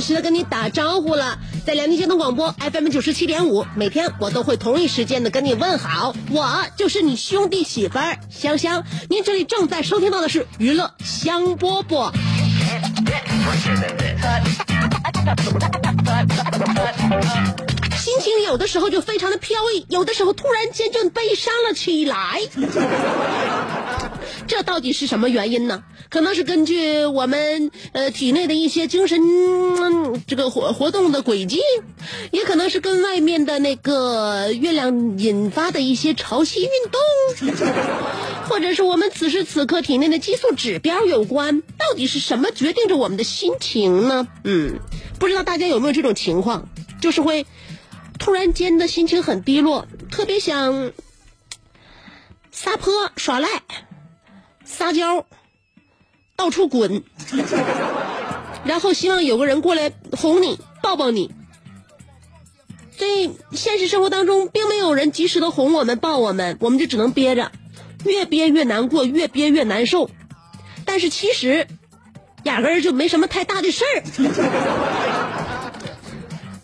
时的跟你打招呼了。在辽宁交通广播 FM 九十七点五，每天我都会同一时间的跟你问好，我就是你兄弟媳妇儿香香。您这里正在收听到的是娱乐香饽饽。心情有的时候就非常的飘逸，有的时候突然间就悲伤了起来。这到底是什么原因呢？可能是根据我们呃体内的一些精神、这个活活动的轨迹，也可能是跟外面的那个月亮引发的一些潮汐运动，或者是我们此时此刻体内的激素指标有关。到底是什么决定着我们的心情呢？嗯，不知道大家有没有这种情况，就是会突然间的心情很低落，特别想撒泼耍赖。撒娇，到处滚，然后希望有个人过来哄你、抱抱你。所以现实生活当中，并没有人及时的哄我们、抱我们，我们就只能憋着，越憋越难过，越憋越难受。但是其实，压根儿就没什么太大的事儿。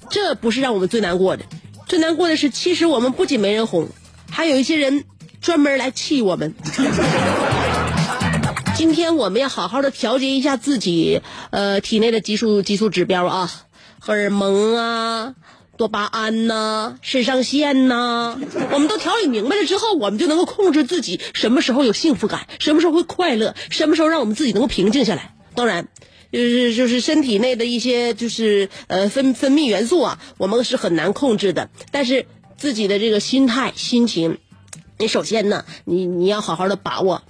这不是让我们最难过的，最难过的是，其实我们不仅没人哄，还有一些人专门来气我们。今天我们要好好的调节一下自己，呃，体内的激素激素指标啊，荷尔蒙啊，多巴胺呐、肾上腺呐、我们都调理明白了之后，我们就能够控制自己什么时候有幸福感，什么时候会快乐，什么时候让我们自己能够平静下来。当然，就是就是身体内的一些就是呃分分泌元素啊，我们是很难控制的，但是自己的这个心态心情，你首先呢，你你要好好的把握。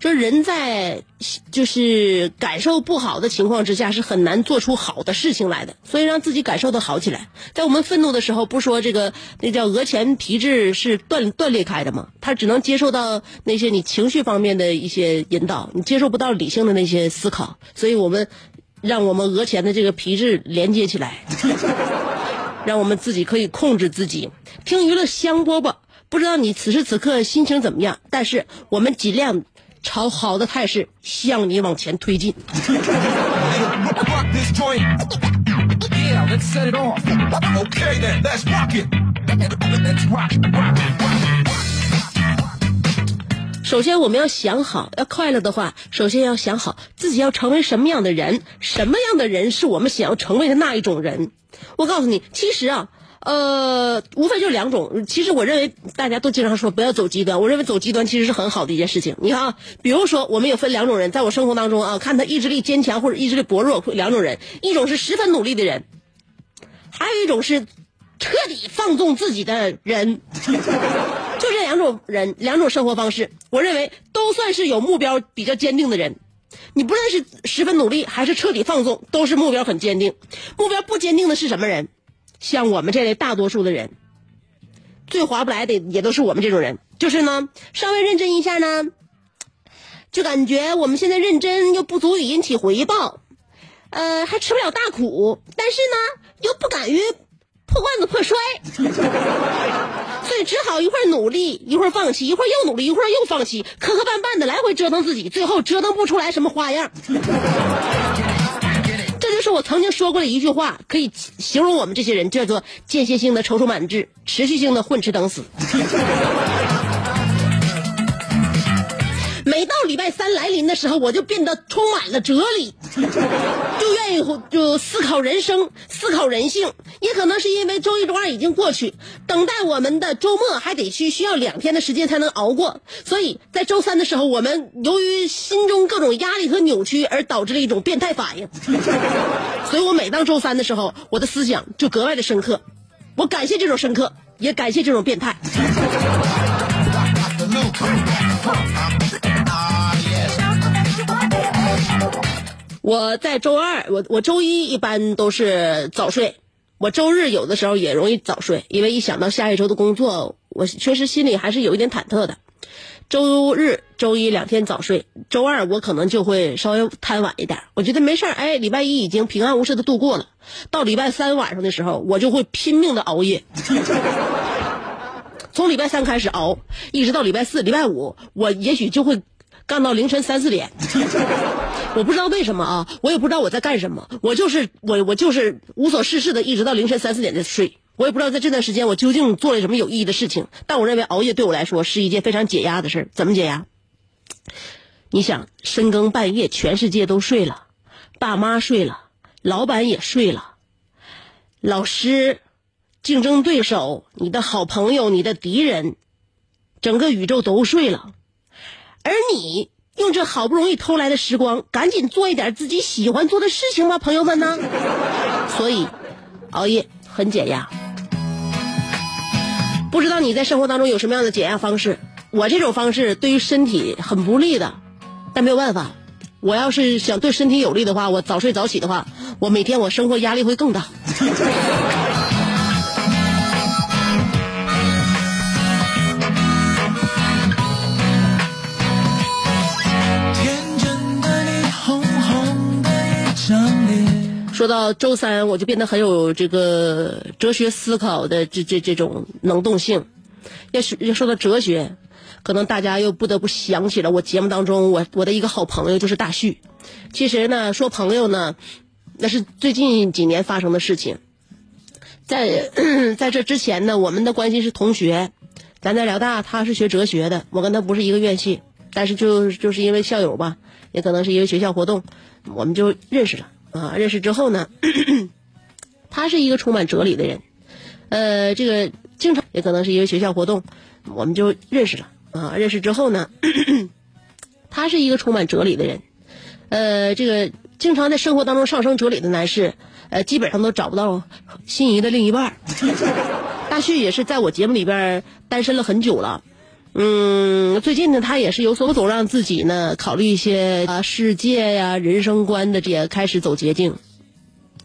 说人在就是感受不好的情况之下，是很难做出好的事情来的。所以让自己感受的好起来。在我们愤怒的时候，不说这个那叫额前皮质是断断裂开的吗？它只能接受到那些你情绪方面的一些引导，你接受不到理性的那些思考。所以我们让我们额前的这个皮质连接起来，让我们自己可以控制自己。听娱乐香饽饽，不知道你此时此刻心情怎么样？但是我们尽量。朝好的态势向你往前推进。首先我们要想好要快乐的话首先要想好自己要成为什么样的人什么样的人是我们想要成为的那一种人。我告诉你其实啊呃，无非就两种。其实我认为大家都经常说不要走极端，我认为走极端其实是很好的一件事情。你看啊，比如说我们有分两种人，在我生活当中啊，看他意志力坚强或者意志力薄弱，两种人，一种是十分努力的人，还有一种是彻底放纵自己的人。就这两种人，两种生活方式，我认为都算是有目标比较坚定的人。你不论是十分努力还是彻底放纵，都是目标很坚定。目标不坚定的是什么人？像我们这类大多数的人，最划不来的也都是我们这种人。就是呢，稍微认真一下呢，就感觉我们现在认真又不足以引起回报，呃，还吃不了大苦，但是呢，又不敢于破罐子破摔，所以只好一会儿努力，一会儿放弃，一会儿又努力，一会儿又放弃，磕磕绊绊的来回折腾自己，最后折腾不出来什么花样。我曾经说过的一句话，可以形容我们这些人，叫做间歇性的踌躇满志，持续性的混吃等死。每到礼拜三来临的时候，我就变得充满了哲理，就愿意就思考人生，思考人性。也可能是因为周一、周二已经过去，等待我们的周末还得需需要两天的时间才能熬过，所以在周三的时候，我们由于心中各种压力和扭曲而导致了一种变态反应。所以我每当周三的时候，我的思想就格外的深刻。我感谢这种深刻，也感谢这种变态。我在周二，我我周一一般都是早睡，我周日有的时候也容易早睡，因为一想到下一周的工作，我确实心里还是有一点忐忑的。周日、周一两天早睡，周二我可能就会稍微贪晚一点。我觉得没事儿，哎，礼拜一已经平安无事的度过了，到礼拜三晚上的时候，我就会拼命的熬夜。从礼拜三开始熬，一直到礼拜四、礼拜五，我也许就会干到凌晨三四点。我不知道为什么啊，我也不知道我在干什么，我就是我我就是无所事事的，一直到凌晨三四点才睡。我也不知道在这段时间我究竟做了什么有意义的事情，但我认为熬夜对我来说是一件非常解压的事儿怎么解压？你想，深更半夜，全世界都睡了，爸妈睡了，老板也睡了，老师、竞争对手、你的好朋友、你的敌人，整个宇宙都睡了，而你。用这好不容易偷来的时光，赶紧做一点自己喜欢做的事情吧，朋友们呢？所以，熬夜很解压。不知道你在生活当中有什么样的解压方式？我这种方式对于身体很不利的，但没有办法。我要是想对身体有利的话，我早睡早起的话，我每天我生活压力会更大。说到周三，我就变得很有这个哲学思考的这这这种能动性。要是要说到哲学，可能大家又不得不想起了我节目当中我我的一个好朋友，就是大旭。其实呢，说朋友呢，那是最近几年发生的事情。在在这之前呢，我们的关系是同学。咱在辽大，他是学哲学的，我跟他不是一个院系，但是就就是因为校友吧，也可能是因为学校活动，我们就认识了。啊，认识之后呢，他是一个充满哲理的人，呃，这个经常也可能是因为学校活动，我们就认识了啊。认识之后呢，他是一个充满哲理的人，呃，这个经常在生活当中上升哲理的男士，呃，基本上都找不到心仪的另一半。大旭也是在我节目里边单身了很久了。嗯，最近呢，他也是有所总让自己呢考虑一些啊世界呀、人生观的这些，开始走捷径。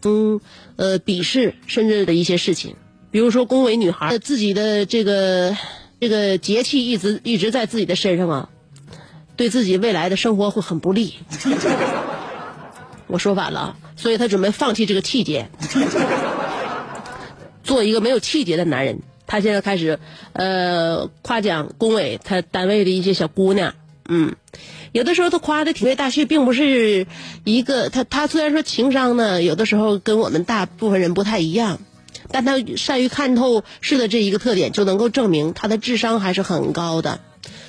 嗯，呃，鄙视甚至的一些事情，比如说恭维女孩，自己的这个这个节气一直一直在自己的身上啊，对自己未来的生活会很不利。我说反了，所以他准备放弃这个气节，做一个没有气节的男人。他现在开始，呃，夸奖龚伟他单位的一些小姑娘，嗯，有的时候他夸的挺为大旭，并不是一个他他虽然说情商呢，有的时候跟我们大部分人不太一样，但他善于看透事的这一个特点，就能够证明他的智商还是很高的。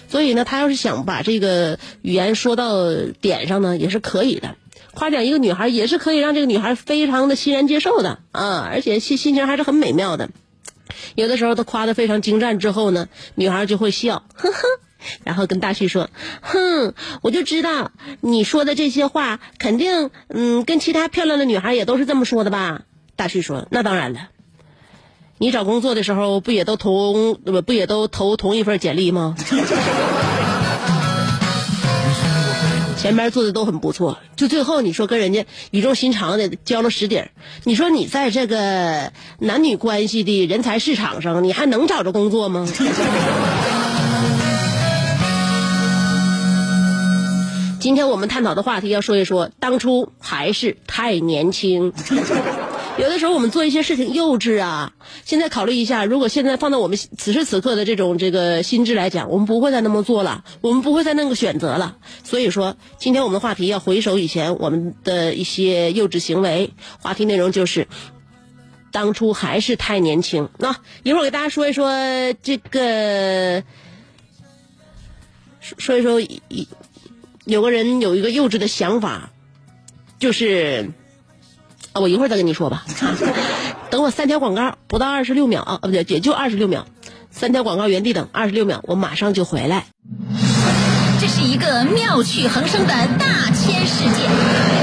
所以呢，他要是想把这个语言说到点上呢，也是可以的。夸奖一个女孩，也是可以让这个女孩非常的欣然接受的啊，而且心心情还是很美妙的。有的时候他夸的非常精湛之后呢，女孩就会笑，呵呵，然后跟大旭说：“哼，我就知道你说的这些话肯定，嗯，跟其他漂亮的女孩也都是这么说的吧？”大旭说：“那当然了，你找工作的时候不也都同不也都投同一份简历吗？” 前面做的都很不错，就最后你说跟人家语重心长的交了实底你说你在这个男女关系的人才市场上，你还能找着工作吗？今天我们探讨的话题要说一说，当初还是太年轻。有的时候我们做一些事情幼稚啊。现在考虑一下，如果现在放到我们此时此刻的这种这个心智来讲，我们不会再那么做了，我们不会再那个选择了。所以说，今天我们的话题要回首以前我们的一些幼稚行为。话题内容就是，当初还是太年轻。那一会儿给大家说一说这个，说说一说一有个人有一个幼稚的想法，就是。啊，我一会儿再跟你说吧。等我三条广告，不到二十六秒啊，不对，也就二十六秒。三条广告原地等二十六秒，我马上就回来。这是一个妙趣横生的大千世界。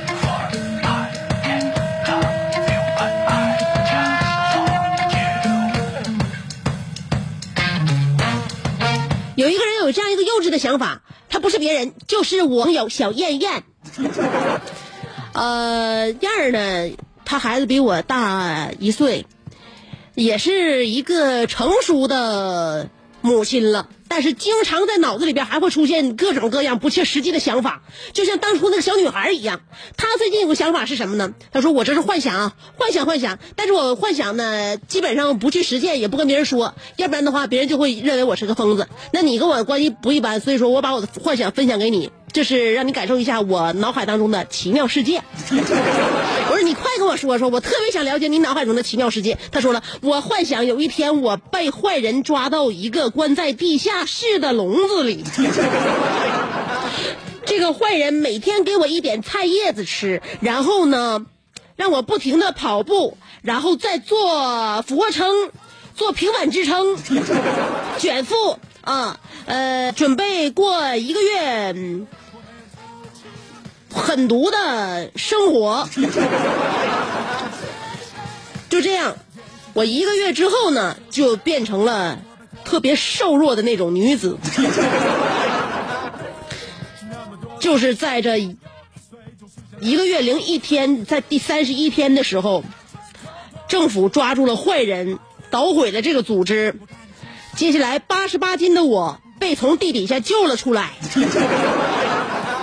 有一个人有这样一个幼稚的想法，他不是别人，就是我友小燕燕。呃，燕儿呢，她孩子比我大一岁，也是一个成熟的母亲了。但是经常在脑子里边还会出现各种各样不切实际的想法，就像当初那个小女孩一样。她最近有个想法是什么呢？她说：“我这是幻想啊，幻想幻想。但是我幻想呢，基本上不去实践，也不跟别人说，要不然的话，别人就会认为我是个疯子。那你跟我关系不一般，所以说我把我的幻想分享给你，就是让你感受一下我脑海当中的奇妙世界。你快跟我说说，我特别想了解你脑海中的奇妙世界。他说了，我幻想有一天我被坏人抓到一个关在地下室的笼子里，这个坏人每天给我一点菜叶子吃，然后呢，让我不停的跑步，然后再做俯卧撑，做平板支撑，卷腹啊，呃，准备过一个月。狠毒的生活，就这样，我一个月之后呢，就变成了特别瘦弱的那种女子，就是在这一个月零一天，在第三十一天的时候，政府抓住了坏人，捣毁了这个组织，接下来八十八斤的我被从地底下救了出来。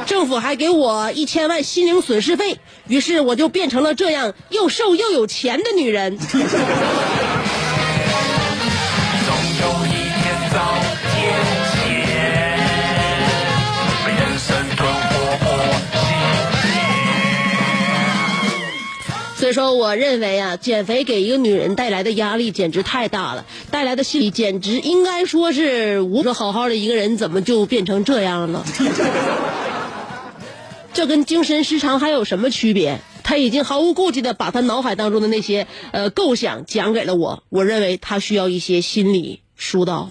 政府还给我一千万心灵损失费，于是我就变成了这样又瘦又有钱的女人。所以说，我认为啊，减肥给一个女人带来的压力简直太大了，带来的心理简直应该说是无说好好的一个人怎么就变成这样了？这跟精神失常还有什么区别？他已经毫无顾忌的把他脑海当中的那些呃构想讲给了我，我认为他需要一些心理疏导。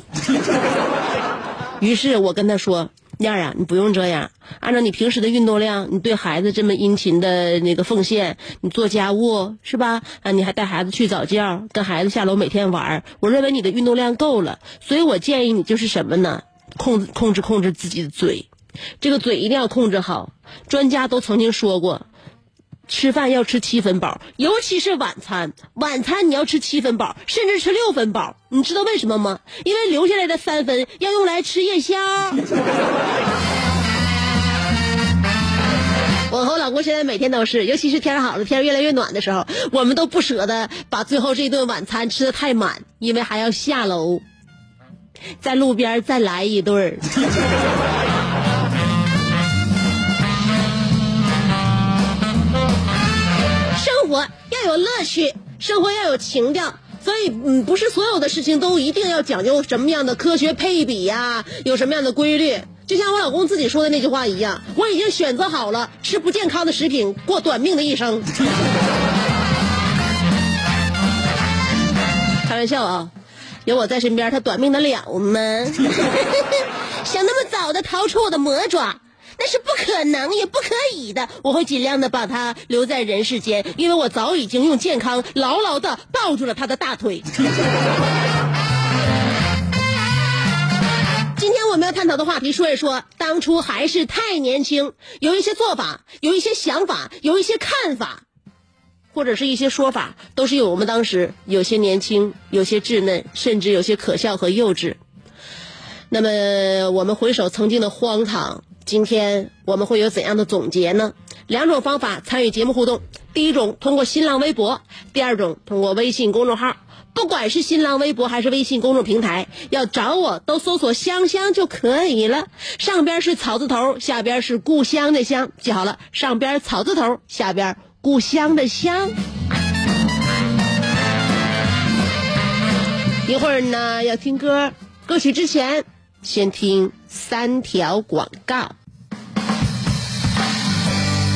于是我跟他说：“燕儿啊，你不用这样，按照你平时的运动量，你对孩子这么殷勤的那个奉献，你做家务是吧？啊，你还带孩子去早教，跟孩子下楼每天玩，我认为你的运动量够了。所以我建议你就是什么呢？控制控制控制自己的嘴，这个嘴一定要控制好。专家都曾经说过。”吃饭要吃七分饱，尤其是晚餐。晚餐你要吃七分饱，甚至吃六分饱。你知道为什么吗？因为留下来的三分要用来吃夜宵。我和我老公现在每天都是，尤其是天好了，天越来越暖的时候，我们都不舍得把最后这一顿晚餐吃的太满，因为还要下楼，在路边再来一顿儿。有乐趣，生活要有情调，所以嗯，不是所有的事情都一定要讲究什么样的科学配比呀、有什么样的规律。就像我老公自己说的那句话一样，我已经选择好了吃不健康的食品，过短命的一生。开玩笑啊，有我在身边，他短命的了吗？想那么早的逃出我的魔爪，那是不可能也不可以的。我会尽量的把他留在人世间，因为我早已经用健康牢牢的抱住了他的大腿。今天我们要探讨的话题，说一说当初还是太年轻，有一些做法，有一些想法，有一些看法，或者是一些说法，都是有我们当时有些年轻，有些稚嫩，甚至有些可笑和幼稚。那么，我们回首曾经的荒唐，今天我们会有怎样的总结呢？两种方法参与节目互动：第一种通过新浪微博，第二种通过微信公众号。不管是新浪微博还是微信公众平台，要找我都搜索“香香”就可以了。上边是草字头，下边是故乡的乡，记好了，上边草字头，下边故乡的乡。一会儿呢要听歌，歌曲之前先听三条广告。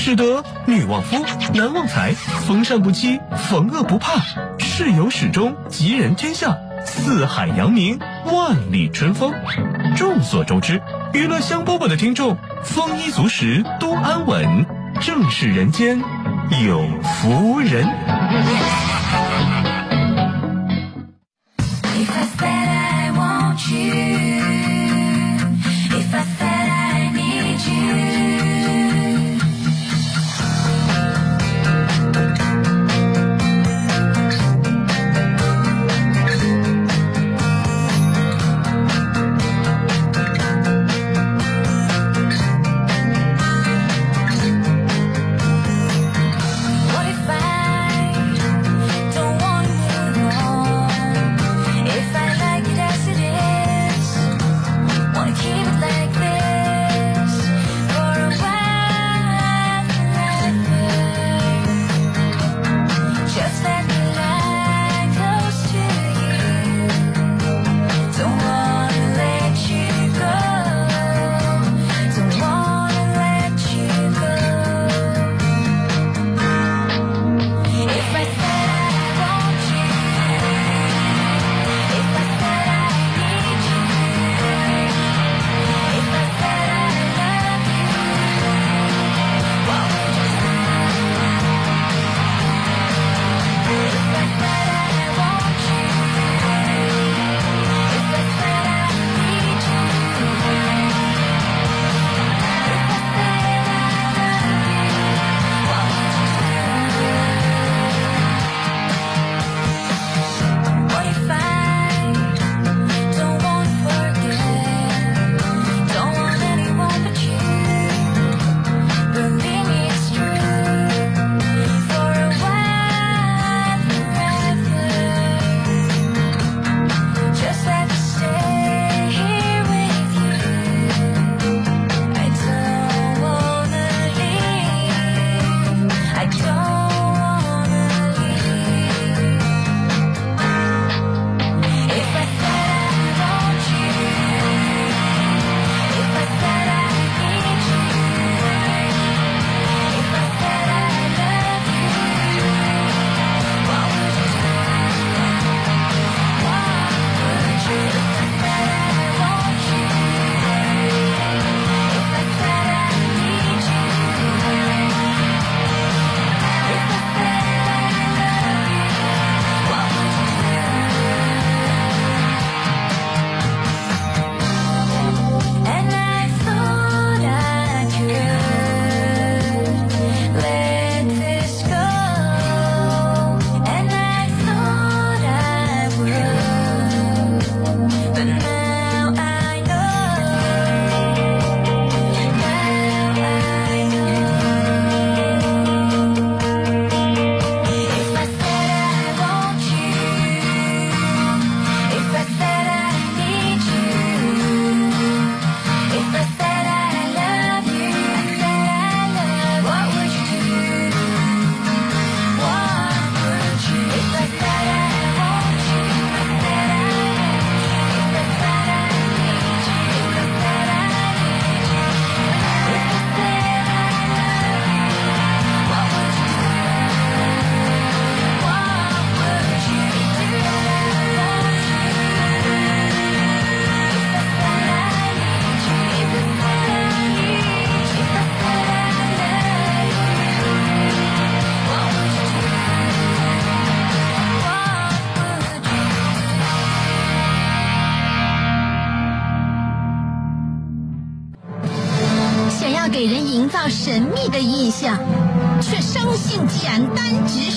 使得女旺夫，男旺财，逢善不欺，逢恶不怕，事有始终，吉人天下，四海扬名，万里春风。众所周知，娱乐香饽饽的听众丰衣足食，多安稳，正是人间有福人。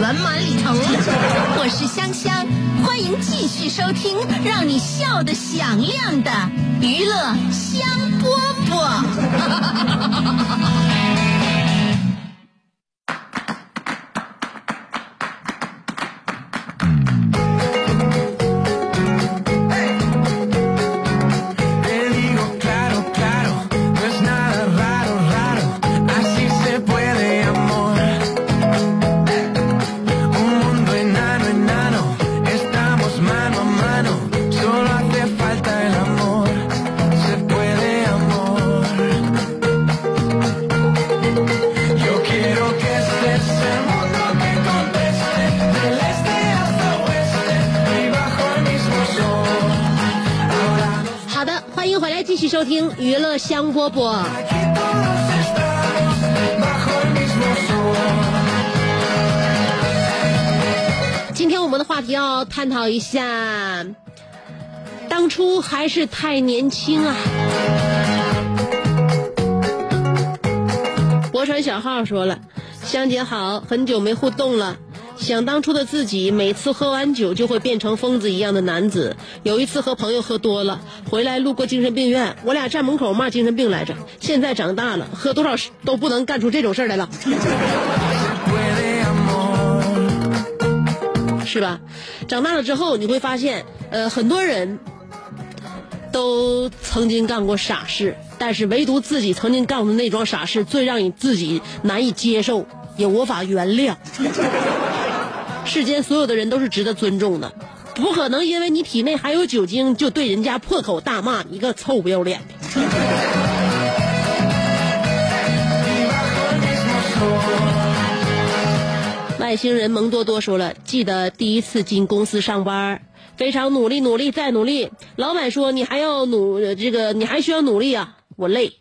圆满里头。我是香香，欢迎继续收听让你笑得响亮的娱乐香饽饽。听娱乐香饽饽。今天我们的话题要探讨一下，当初还是太年轻啊。博川小号说了，香姐好，很久没互动了。想当初的自己，每次喝完酒就会变成疯子一样的男子。有一次和朋友喝多了，回来路过精神病院，我俩站门口骂精神病来着。现在长大了，喝多少都不能干出这种事儿来了。是吧？长大了之后，你会发现，呃，很多人都曾经干过傻事，但是唯独自己曾经干过的那桩傻事，最让你自己难以接受，也无法原谅。世间所有的人都是值得尊重的，不可能因为你体内含有酒精就对人家破口大骂，你个臭不要脸的。外星人蒙多多说了，记得第一次进公司上班，非常努力，努力再努力。老板说你还要努，这个你还需要努力啊，我累。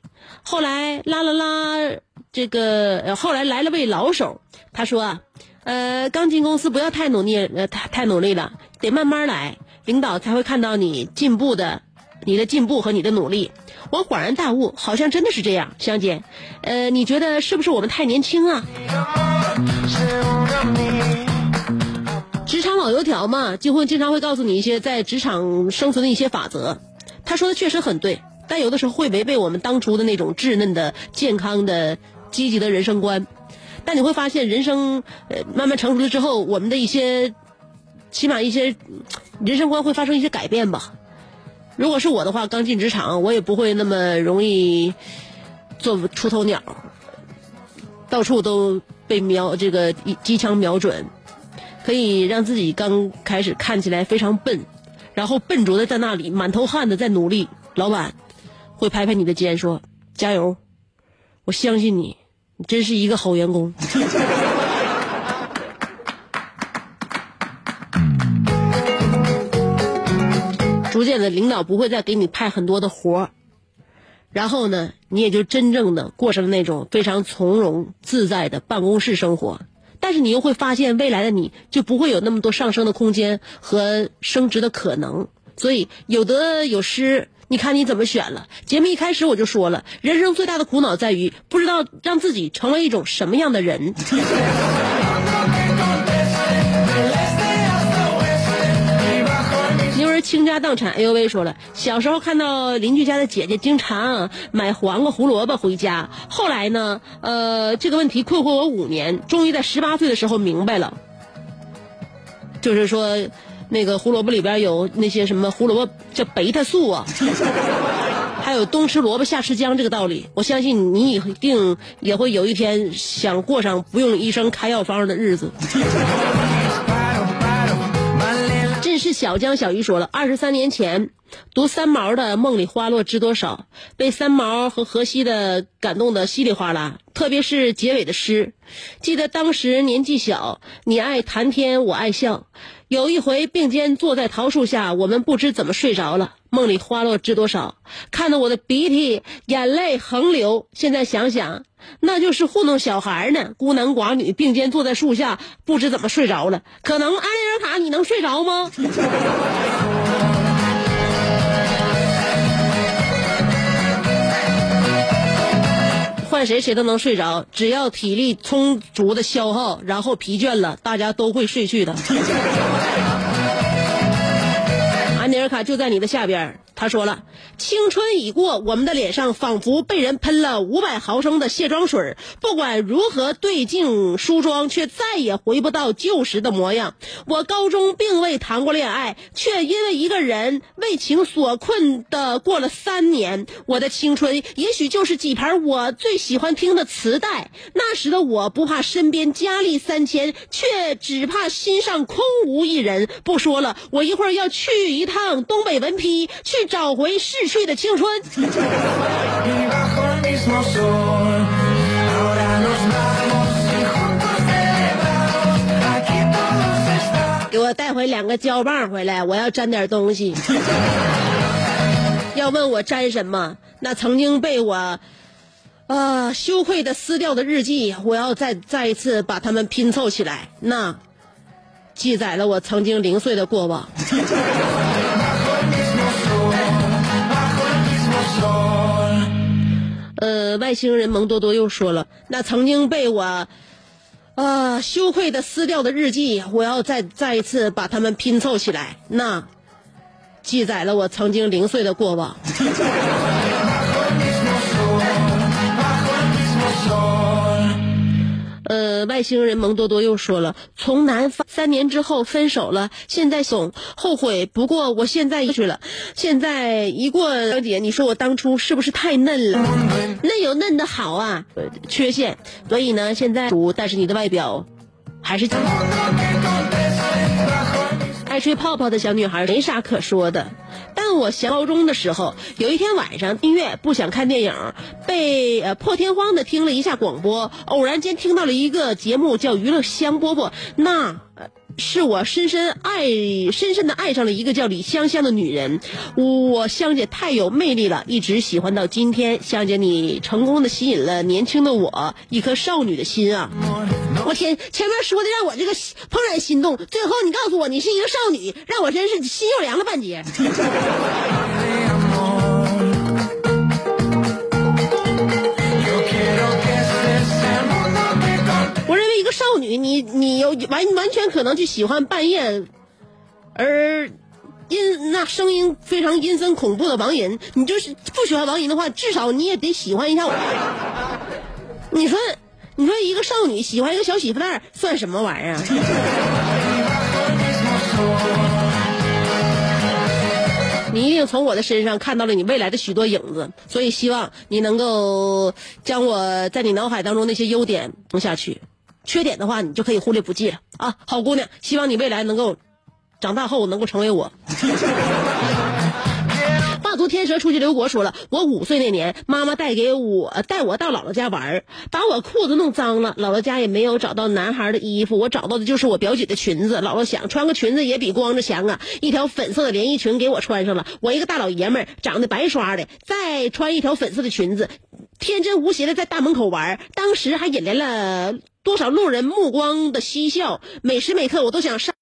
后来拉了拉这个，后来来了位老手，他说啊，呃，刚进公司不要太努力，呃，太太努力了，得慢慢来，领导才会看到你进步的，你的进步和你的努力。我恍然大悟，好像真的是这样，香姐，呃，你觉得是不是我们太年轻啊？职场老油条嘛，就会经常会告诉你一些在职场生存的一些法则。他说的确实很对，但有的时候会违背我们当初的那种稚嫩的、健康的、积极的人生观。但你会发现，人生呃慢慢成熟了之后，我们的一些，起码一些人生观会发生一些改变吧。如果是我的话，刚进职场，我也不会那么容易做出头鸟，到处都被瞄这个机枪瞄准，可以让自己刚开始看起来非常笨，然后笨拙的在那里满头汗的在努力。老板会拍拍你的肩说：“加油，我相信你，你真是一个好员工。”逐渐的，领导不会再给你派很多的活儿，然后呢，你也就真正的过上了那种非常从容自在的办公室生活。但是你又会发现，未来的你就不会有那么多上升的空间和升职的可能。所以有得有失，你看你怎么选了。节目一开始我就说了，人生最大的苦恼在于不知道让自己成为一种什么样的人。妞儿倾家荡产，哎呦喂！说了，小时候看到邻居家的姐姐经常买黄瓜、胡萝卜回家，后来呢，呃，这个问题困惑我五年，终于在十八岁的时候明白了，就是说，那个胡萝卜里边有那些什么胡萝卜叫贝塔素啊，还有冬吃萝卜夏吃姜这个道理。我相信你一定也会有一天想过上不用医生开药方的日子。认识小江小鱼说了，二十三年前读三毛的《梦里花落知多少》，被三毛和荷西的感动的稀里哗啦，特别是结尾的诗。记得当时年纪小，你爱谈天，我爱笑。有一回并肩坐在桃树下，我们不知怎么睡着了。梦里花落知多少，看得我的鼻涕眼泪横流。现在想想，那就是糊弄小孩呢。孤男寡女并肩坐在树下，不知怎么睡着了。可能安妮尔卡，你能睡着吗？换谁谁都能睡着，只要体力充足的消耗，然后疲倦了，大家都会睡去的。安妮尔卡就在你的下边儿，他说了：“青春已过，我们的脸上仿佛被人喷了五百毫升的卸妆水，不管如何对镜梳妆，却再也回不到旧时的模样。我高中并未谈过恋爱，却因为一个人为情所困的过了三年。我的青春也许就是几盘我最喜欢听的磁带。那时的我不怕身边佳丽三千，却只怕心上空无一人。不说了，我一会儿要去一趟东北文批，去找回逝去的青春。给我带回两个胶棒回来，我要粘点东西。要问我粘什么？那曾经被我啊羞愧的撕掉的日记，我要再再一次把它们拼凑起来。那记载了我曾经零碎的过往。呃，外星人蒙多多又说了，那曾经被我呃羞愧的撕掉的日记，我要再再一次把它们拼凑起来。那记载了我曾经零碎的过往。呃，外星人蒙多多又说了，从南方三年之后分手了，现在总后悔。不过我现在去了，现在一过小姐，你说我当初是不是太嫩了？嫩有嫩的好啊，呃缺陷。所以呢，现在但是你的外表还是。爱吹泡泡的小女孩没啥可说的，但我上高中的时候，有一天晚上音乐不想看电影，被呃破天荒的听了一下广播，偶然间听到了一个节目叫《娱乐香饽饽》，那。呃是我深深爱、深深的爱上了一个叫李香香的女人，我香姐太有魅力了，一直喜欢到今天。香姐，你成功的吸引了年轻的我一颗少女的心啊！我天，前面说的让我这个怦然心动，最后你告诉我你是一个少女，让我真是心又凉了半截。完完全可能去喜欢半夜，而阴那声音非常阴森恐怖的王银，你就是不喜欢王银的话，至少你也得喜欢一下我。你说，你说一个少女喜欢一个小媳妇蛋儿，算什么玩意儿？你一定从我的身上看到了你未来的许多影子，所以希望你能够将我在你脑海当中那些优点弄下去，缺点的话你就可以忽略不计了啊，好姑娘，希望你未来能够长大后能够成为我。画图天蛇出去刘国说了，我五岁那年，妈妈带给我带我到姥姥家玩儿，把我裤子弄脏了。姥姥家也没有找到男孩的衣服，我找到的就是我表姐的裙子。姥姥想穿个裙子也比光着强啊，一条粉色的连衣裙给我穿上了。我一个大老爷们儿，长得白刷的，再穿一条粉色的裙子，天真无邪的在大门口玩儿，当时还引来了多少路人目光的嬉笑，每时每刻我都想上。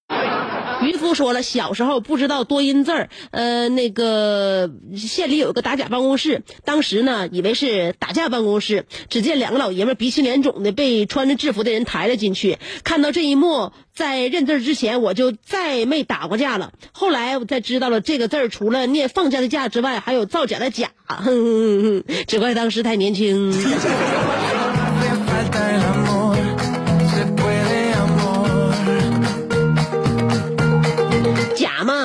渔夫说了，小时候不知道多音字儿，呃，那个县里有个打假办公室，当时呢以为是打架办公室，只见两个老爷们鼻青脸肿的被穿着制服的人抬了进去。看到这一幕，在认字儿之前我就再没打过架了。后来我才知道了，这个字儿除了念放假的假之外，还有造假的假。哼哼哼哼，只怪当时太年轻。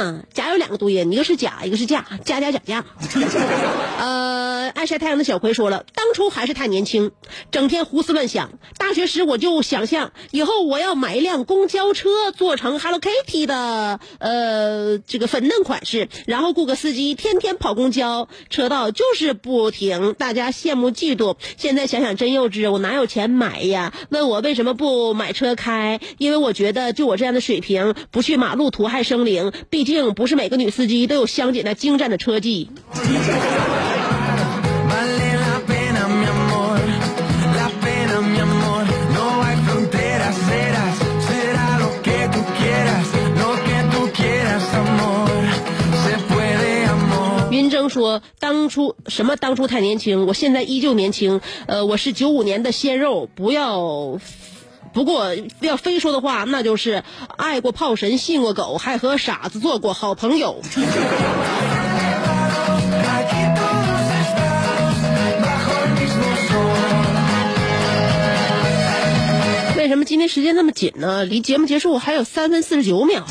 假嘛，假有两个读音，一个是甲，一个是架，加加假架。呃，爱晒太阳的小葵说了，当初还是太年轻，整天胡思乱想。大学时我就想象以后我要买一辆公交车，做成 Hello Kitty 的呃这个粉嫩款式，然后雇个司机，天天跑公交车道就是不停，大家羡慕嫉妒。现在想想真幼稚，我哪有钱买呀？问我为什么不买车开？因为我觉得就我这样的水平，不去马路图害生灵。毕竟不是每个女司机都有香姐那精湛的车技。出什么？当初太年轻，我现在依旧年轻。呃，我是九五年的鲜肉，不要。不过要非说的话，那就是爱过炮神，信过狗，还和傻子做过好朋友。为什么今天时间那么紧呢？离节目结束还有三分四十九秒。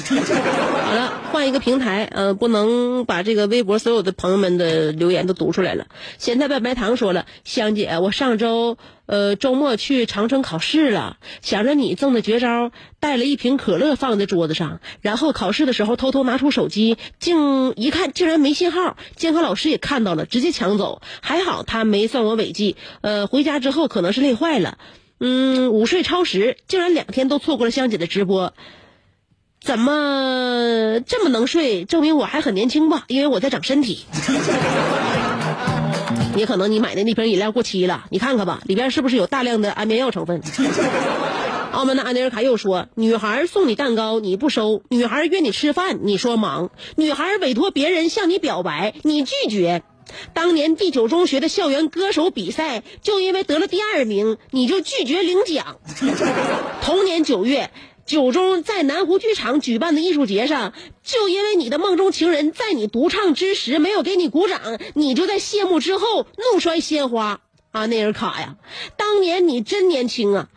好了，换一个平台，呃，不能把这个微博所有的朋友们的留言都读出来了。咸菜拌白糖说了，香姐，我上周呃周末去长春考试了，想着你赠的绝招，带了一瓶可乐放在桌子上，然后考试的时候偷偷拿出手机，竟一看竟然没信号，监考老师也看到了，直接抢走。还好他没算我违纪，呃，回家之后可能是累坏了。嗯，午睡超时，竟然两天都错过了香姐的直播，怎么这么能睡？证明我还很年轻吧？因为我在长身体。也可能你买的那瓶饮料过期了，你看看吧，里边是不是有大量的安眠药成分？澳门的安内尔卡又说：“女孩送你蛋糕你不收，女孩约你吃饭你说忙，女孩委托别人向你表白你拒绝。当年第九中学的校园歌手比赛，就因为得了第二名，你就拒绝领奖。同年九月，九中在南湖剧场举办的艺术节上，就因为你的梦中情人在你独唱之时没有给你鼓掌，你就在谢幕之后怒摔鲜花。啊，那人卡呀，当年你真年轻啊！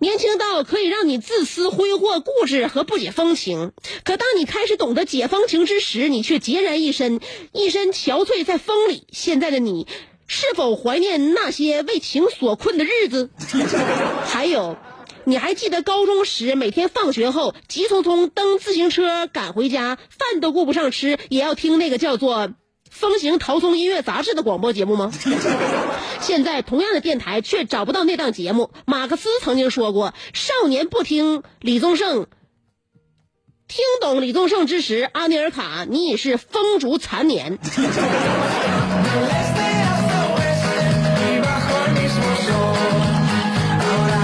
年轻到可以让你自私、挥霍、固执和不解风情。可当你开始懂得解风情之时，你却孑然一身，一身憔悴在风里。现在的你，是否怀念那些为情所困的日子？还有，你还记得高中时每天放学后急匆匆蹬自行车赶回家，饭都顾不上吃，也要听那个叫做。风行桃松音乐杂志的广播节目吗？现在同样的电台却找不到那档节目。马克思曾经说过：“少年不听李宗盛，听懂李宗盛之时，阿尼尔卡，你已是风烛残年。”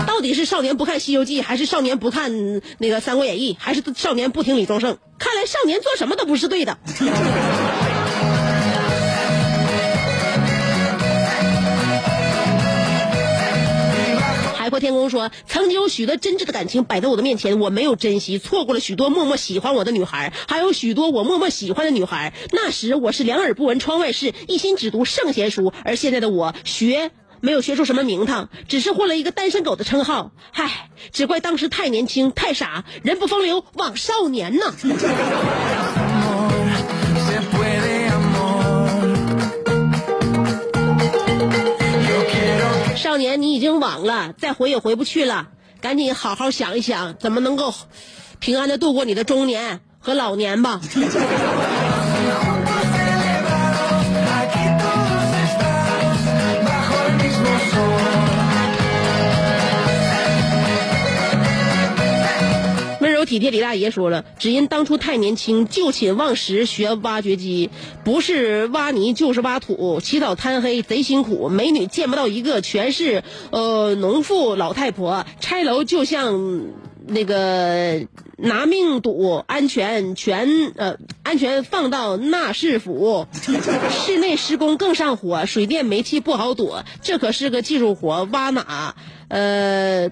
到底是少年不看《西游记》，还是少年不看那个《三国演义》，还是少年不听李宗盛？看来少年做什么都不是对的。破天空说：“曾经有许多真挚的感情摆在我的面前，我没有珍惜，错过了许多默默喜欢我的女孩，还有许多我默默喜欢的女孩。那时我是两耳不闻窗外事，一心只读圣贤书，而现在的我学没有学出什么名堂，只是混了一个单身狗的称号。唉，只怪当时太年轻太傻，人不风流枉少年呐。”少年，你已经晚了，再回也回不去了，赶紧好好想一想，怎么能够平安的度过你的中年和老年吧。体贴李大爷说了，只因当初太年轻，就寝忘食学挖掘机，不是挖泥就是挖土，起早贪黑贼辛苦，美女见不到一个，全是呃农妇老太婆，拆楼就像那个拿命赌，安全全呃安全放到纳市府，室内施工更上火，水电煤气不好躲，这可是个技术活，挖哪呃。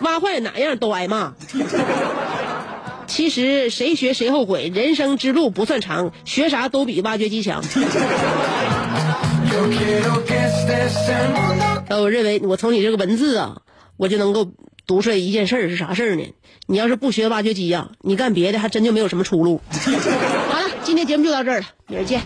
挖坏哪样都挨骂。其实谁学谁后悔，人生之路不算长，学啥都比挖掘机强。Yo quiero que estés el mundo 呃，我认为我从你这个文字啊，我就能够读出来一件事儿是啥事儿呢？你要是不学挖掘机呀、你干别的还真就没有什么出路。好了，今天节目就到这儿了，明儿见。